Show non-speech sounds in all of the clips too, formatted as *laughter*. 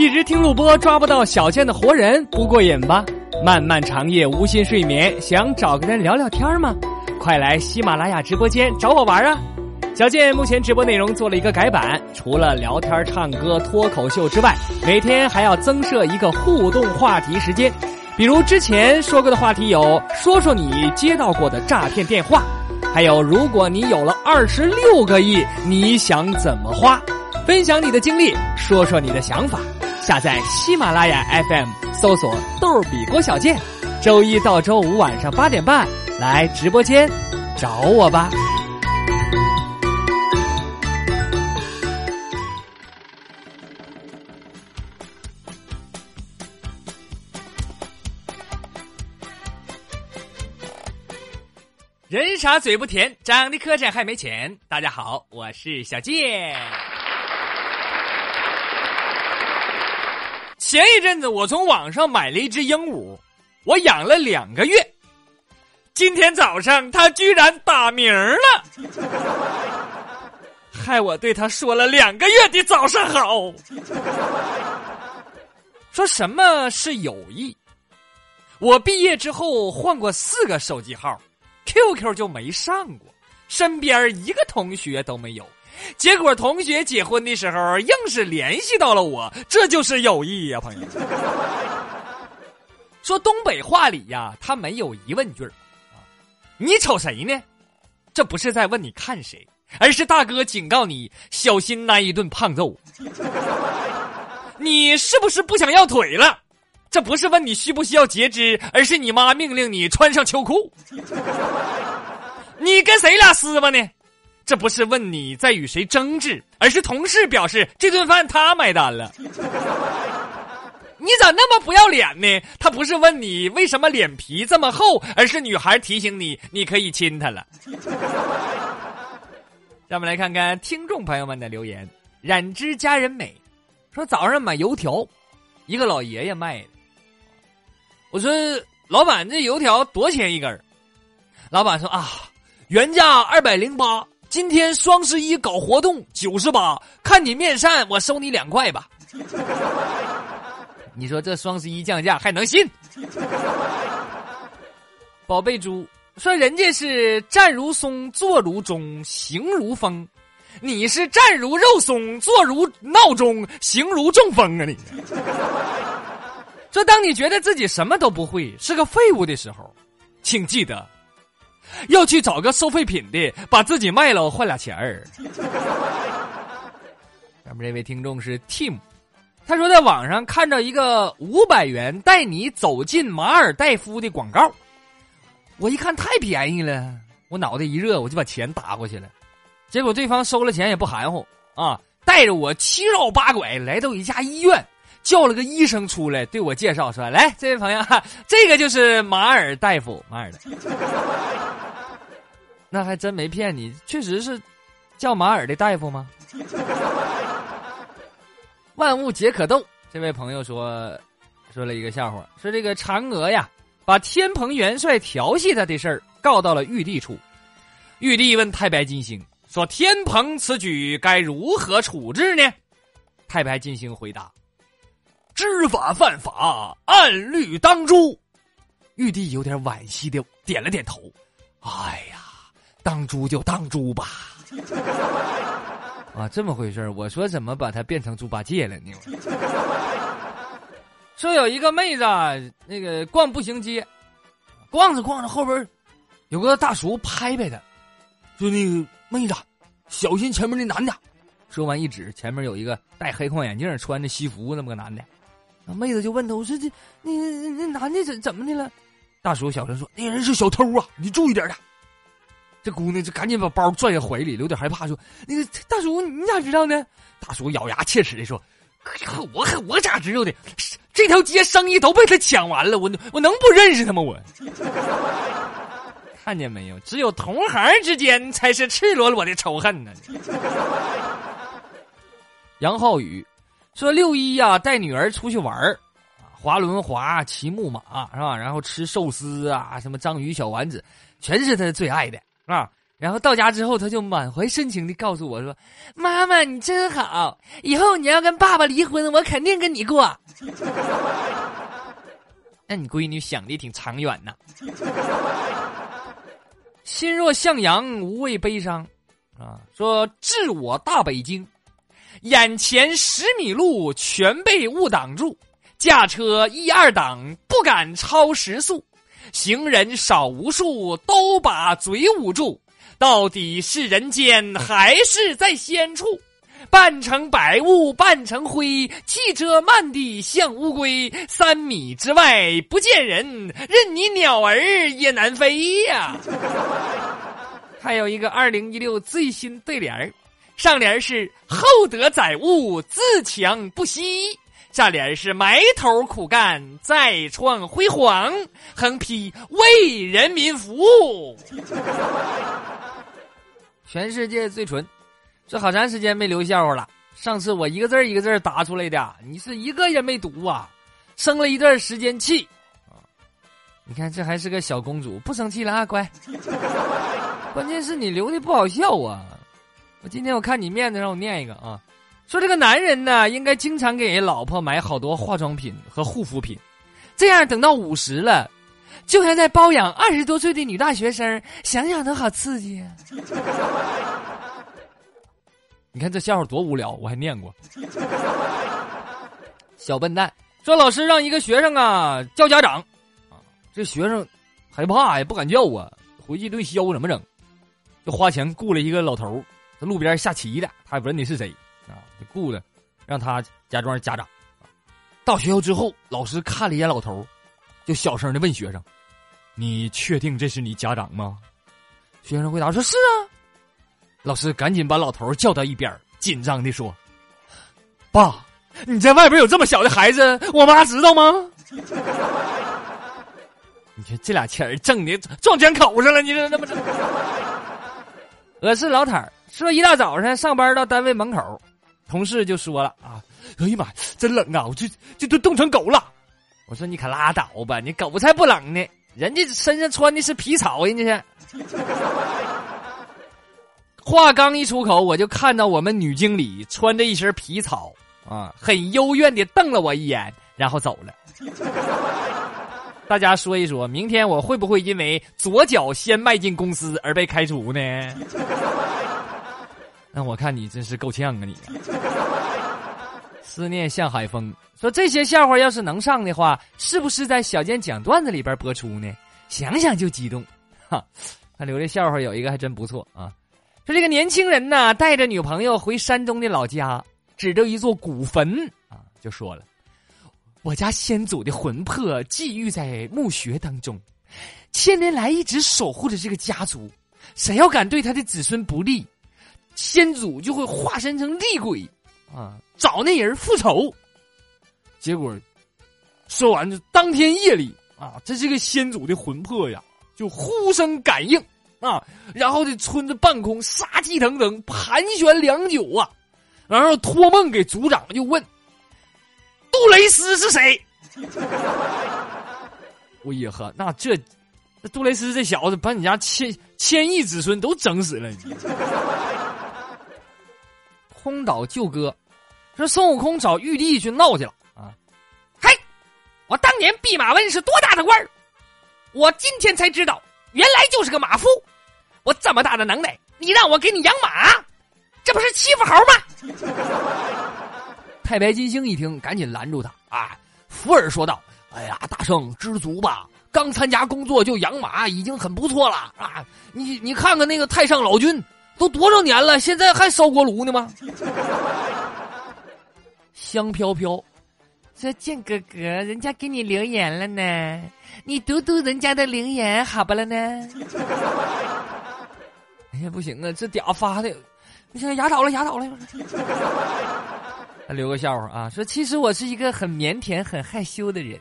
一直听录播抓不到小贱的活人不过瘾吧？漫漫长夜无心睡眠，想找个人聊聊天吗？快来喜马拉雅直播间找我玩啊！小健目前直播内容做了一个改版，除了聊天、唱歌、脱口秀之外，每天还要增设一个互动话题时间。比如之前说过的话题有：说说你接到过的诈骗电话，还有如果你有了二十六个亿，你想怎么花？分享你的经历，说说你的想法。下载喜马拉雅 FM，搜索“逗比郭小贱”，周一到周五晚上八点半来直播间找我吧。人傻嘴不甜，长得磕碜还没钱。大家好，我是小健。前一阵子我从网上买了一只鹦鹉，我养了两个月。今天早上它居然打鸣了，*laughs* 害我对它说了两个月的早上好。说什么是友谊？我毕业之后换过四个手机号。QQ 就没上过，身边一个同学都没有，结果同学结婚的时候硬是联系到了我，这就是友谊呀，朋友。*laughs* 说东北话里呀，他没有疑问句啊，你瞅谁呢？这不是在问你看谁，而是大哥警告你小心挨一顿胖揍。*laughs* 你是不是不想要腿了？这不是问你需不需要截肢，而是你妈命令你穿上秋裤。*laughs* 你跟谁俩撕吧呢？这不是问你在与谁争执，而是同事表示这顿饭他买单了。你咋那么不要脸呢？他不是问你为什么脸皮这么厚，而是女孩提醒你你可以亲他了。让我们来看看听众朋友们的留言。染之佳人美说早上买油条，一个老爷爷卖的。我说：“老板，这油条多钱一根？”老板说：“啊，原价二百零八，今天双十一搞活动九十八，看你面善，我收你两块吧。*laughs* ”你说这双十一降价还能信？*laughs* 宝贝猪说：“人家是站如松，坐如钟，行如风，你是站如肉松，坐如闹钟，行如中风啊！你。*laughs* ”说，当你觉得自己什么都不会，是个废物的时候，请记得，要去找个收废品的，把自己卖了换俩钱儿。咱们这位听众是 Tim，他说在网上看到一个五百元带你走进马尔代夫的广告，我一看太便宜了，我脑袋一热，我就把钱打过去了。结果对方收了钱也不含糊啊，带着我七绕八拐来到一家医院。叫了个医生出来，对我介绍说：“来，这位朋友，这个就是马尔大夫，马尔的。那还真没骗你，确实是叫马尔的大夫吗？” *laughs* 万物皆可斗。这位朋友说，说了一个笑话，说这个嫦娥呀，把天蓬元帅调戏他的事儿告到了玉帝处。玉帝问太白金星说：“天蓬此举该如何处置呢？”太白金星回答。知法犯法，按律当诛。玉帝有点惋惜的点了点头。哎呀，当猪就当猪吧。*laughs* 啊，这么回事我说怎么把他变成猪八戒了呢？说有一个妹子，那个逛步行街，逛着逛着后边有个大叔拍拍他，说：“那个妹子，小心前面那男的。”说完一指前面有一个戴黑框眼镜、穿着西服那么个男的。那妹子就问他：“我说这那那男的怎怎么的了？”大叔小声说：“那人是小偷啊，你注意点的。”这姑娘就赶紧把包拽在怀里，有点害怕，说：“那个大叔，你咋知道呢？”大叔咬牙切齿的说：“我我咋知道的？这条街生意都被他抢完了，我我能不认识他吗？我看见没有？只有同行之间才是赤裸裸的仇恨呢。*laughs* ”杨浩宇。说六一呀，带女儿出去玩儿，滑轮滑、骑木马是吧？然后吃寿司啊，什么章鱼小丸子，全是他最爱的啊。然后到家之后，他就满怀深情的告诉我说：“妈妈，你真好，以后你要跟爸爸离婚，我肯定跟你过。*laughs* ”那你闺女想的挺长远呐。心若向阳，无畏悲伤，啊，说致我大北京，眼前十米路全被雾挡住，驾车一二档不敢超时速，行人少无数都把嘴捂住。到底是人间 *laughs* 还是在仙处？半成白雾半成灰，汽车慢地像乌龟。三米之外不见人，任你鸟儿也难飞呀。*laughs* 还有一个二零一六最新对联儿，上联是厚德载物，自强不息；下联是埋头苦干，再创辉煌。横批为人民服务。*laughs* 全世界最纯，这好长时间没留笑话了。上次我一个字一个字答出来的，你是一个也没读啊，生了一段时间气。你看这还是个小公主，不生气了啊，乖。关键是你留的不好笑啊。我今天我看你面子，让我念一个啊，说这个男人呢，应该经常给老婆买好多化妆品和护肤品，这样等到五十了。就像在包养二十多岁的女大学生，想想都好刺激啊！*laughs* 你看这笑话多无聊，我还念过。小笨蛋说：“老师让一个学生啊叫家长，啊，这学生害怕呀，不敢叫啊，回去一顿削，怎么整？就花钱雇了一个老头在路边下棋的，他也不认得是谁啊，就雇的，让他假装家长。到学校之后，老师看了一眼老头就小声的问学生：“你确定这是你家长吗？”学生回答说：“是啊。”老师赶紧把老头叫到一边，紧张的说：“爸，你在外边有这么小的孩子，我妈知道吗？” *laughs* 你说这俩钱儿挣的撞钱口上了，你说那么着？*laughs* 我是老坦儿，说一大早上上班到单位门口，同事就说了：“啊，哎呀妈，真冷啊！我这这都冻成狗了。”我说你可拉倒吧，你狗才不冷呢，人家身上穿的是皮草，人家是。话刚一出口，我就看到我们女经理穿着一身皮草啊，很幽怨的瞪了我一眼，然后走了。大家说一说，明天我会不会因为左脚先迈进公司而被开除呢？那我看你真是够呛啊你。思念像海风，说这些笑话要是能上的话，是不是在小健讲段子里边播出呢？想想就激动，哈！他留这笑话有一个还真不错啊。说这个年轻人呢，带着女朋友回山东的老家，指着一座古坟啊，就说了：“我家先祖的魂魄寄寓在墓穴当中，千年来一直守护着这个家族。谁要敢对他的子孙不利，先祖就会化身成厉鬼。”啊，找那人复仇，结果说完就当天夜里啊，这是个先祖的魂魄呀，就呼声感应啊，然后这村子半空杀气腾腾，盘旋良久啊，然后托梦给族长就问：杜蕾斯是谁？*laughs* 我也呵，那这那杜蕾斯这小子把你家千千亿子孙都整死了。空岛救哥说：“孙悟空找玉帝去闹去了啊！嘿，我当年弼马温是多大的官儿？我今天才知道，原来就是个马夫。我这么大的能耐，你让我给你养马，这不是欺负猴吗？*laughs* ”太白金星一听，赶紧拦住他啊！福尔说道：“哎呀，大圣知足吧，刚参加工作就养马，已经很不错了啊！你你看看那个太上老君。”都多少年了，现在还烧锅炉呢吗？香飘飘，说建哥哥，人家给你留言了呢，你读读人家的留言好不了呢？*laughs* 哎呀，不行啊，这嗲发的，你现在牙倒了，牙倒了。*laughs* 留个笑话啊，说其实我是一个很腼腆、很害羞的人，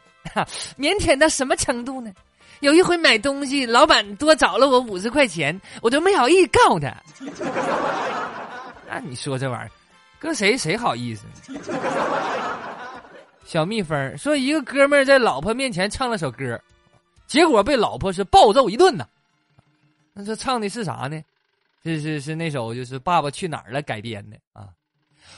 腼腆到什么程度呢？有一回买东西，老板多找了我五十块钱，我都没好意告他。*laughs* 那你说这玩意儿，跟谁谁好意思？小蜜蜂说，一个哥们儿在老婆面前唱了首歌，结果被老婆是暴揍一顿呢。那这唱的是啥呢？这是是那首就是《爸爸去哪儿了》改编的啊。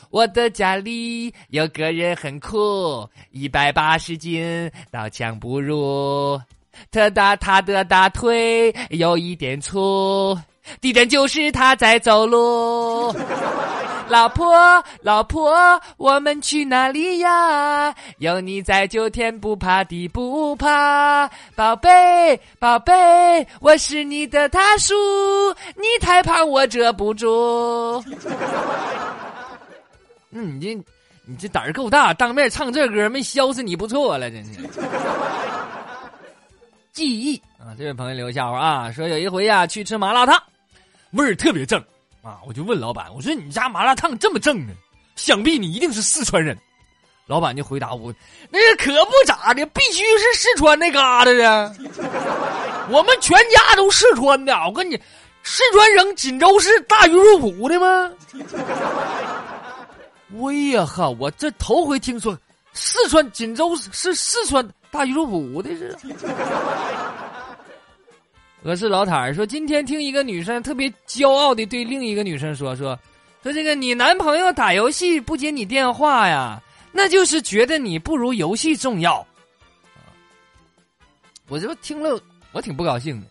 我的家里有个人很酷，一百八十斤，刀枪不入。*laughs* 他大他的大腿有一点粗，地震就是他在走路。老婆，老婆，我们去哪里呀？有你在就天不怕地不怕。宝贝，宝贝，我是你的大叔，你太胖我遮不住。嗯你这，你这胆儿够大，当面唱这歌没削死你不错了，真是。记忆啊，这位朋友留个笑话啊，说有一回呀去吃麻辣烫，味儿特别正啊，我就问老板，我说你家麻辣烫这么正呢，想必你一定是四川人。老板就回答我，那可不咋的，必须是四川那嘎达的，我们全家都四川的。我跟你，四川省锦州市大鱼肉脯的吗？*laughs* 我呀哈，我这头回听说四川锦州是四川。大鱼肉脯的是，*laughs* 我是老坦儿说，今天听一个女生特别骄傲的对另一个女生说说，说这个你男朋友打游戏不接你电话呀，那就是觉得你不如游戏重要。我就听了，我挺不高兴的。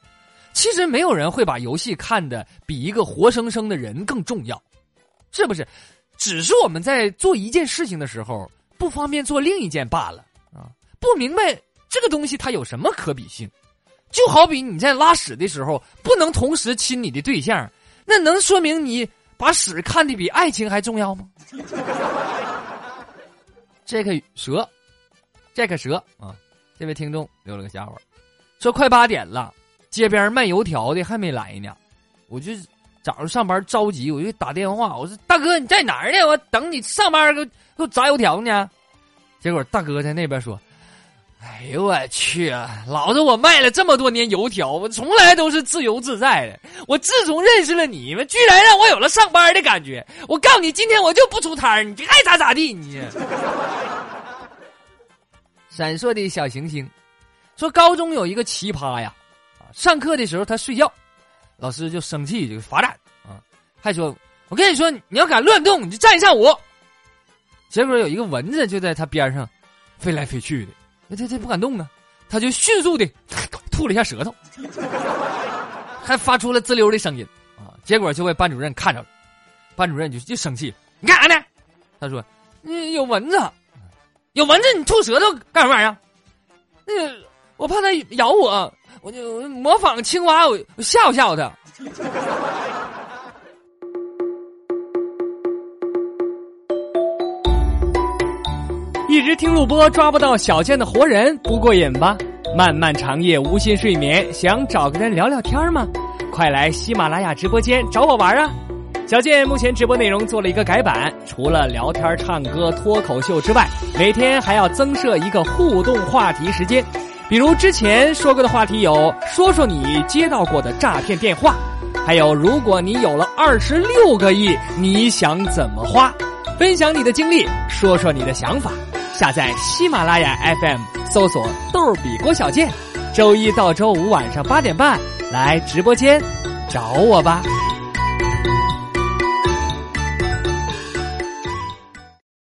其实没有人会把游戏看的比一个活生生的人更重要，是不是？只是我们在做一件事情的时候不方便做另一件罢了。不明白这个东西它有什么可比性？就好比你在拉屎的时候不能同时亲你的对象，那能说明你把屎看得比爱情还重要吗？*laughs* 这个蛇，这个蛇啊！这位听众留了个笑话，说快八点了，街边卖油条的还没来呢。我就早上上班着急，我就打电话，我说大哥你在哪儿呢？我等你上班给我给我炸油条呢。结果大哥在那边说。哎呦我去！老子我卖了这么多年油条，我从来都是自由自在的。我自从认识了你们，居然让我有了上班的感觉。我告诉你，今天我就不出摊儿，你爱咋咋地。你 *laughs* 闪烁的小行星说，高中有一个奇葩呀，上课的时候他睡觉，老师就生气就罚站啊，还说我跟你说，你要敢乱动，你就站一上我。结果有一个蚊子就在他边上飞来飞去的。他他不敢动啊，他就迅速的吐了一下舌头，还发出了滋溜的声音啊！结果就被班主任看着了，班主任就就生气，你干啥呢？他说：“嗯，有蚊子，有蚊子，你吐舌头干什么玩意儿？那个我怕它咬我，我就模仿青蛙，我吓唬吓唬它。”一直听录播抓不到小贱的活人不过瘾吧？漫漫长夜无心睡眠，想找个人聊聊天吗？快来喜马拉雅直播间找我玩啊！小贱目前直播内容做了一个改版，除了聊天、唱歌、脱口秀之外，每天还要增设一个互动话题时间。比如之前说过的话题有：说说你接到过的诈骗电话，还有如果你有了二十六个亿，你想怎么花？分享你的经历，说说你的想法。下载喜马拉雅 FM，搜索“逗比郭小贱”，周一到周五晚上八点半来直播间找我吧。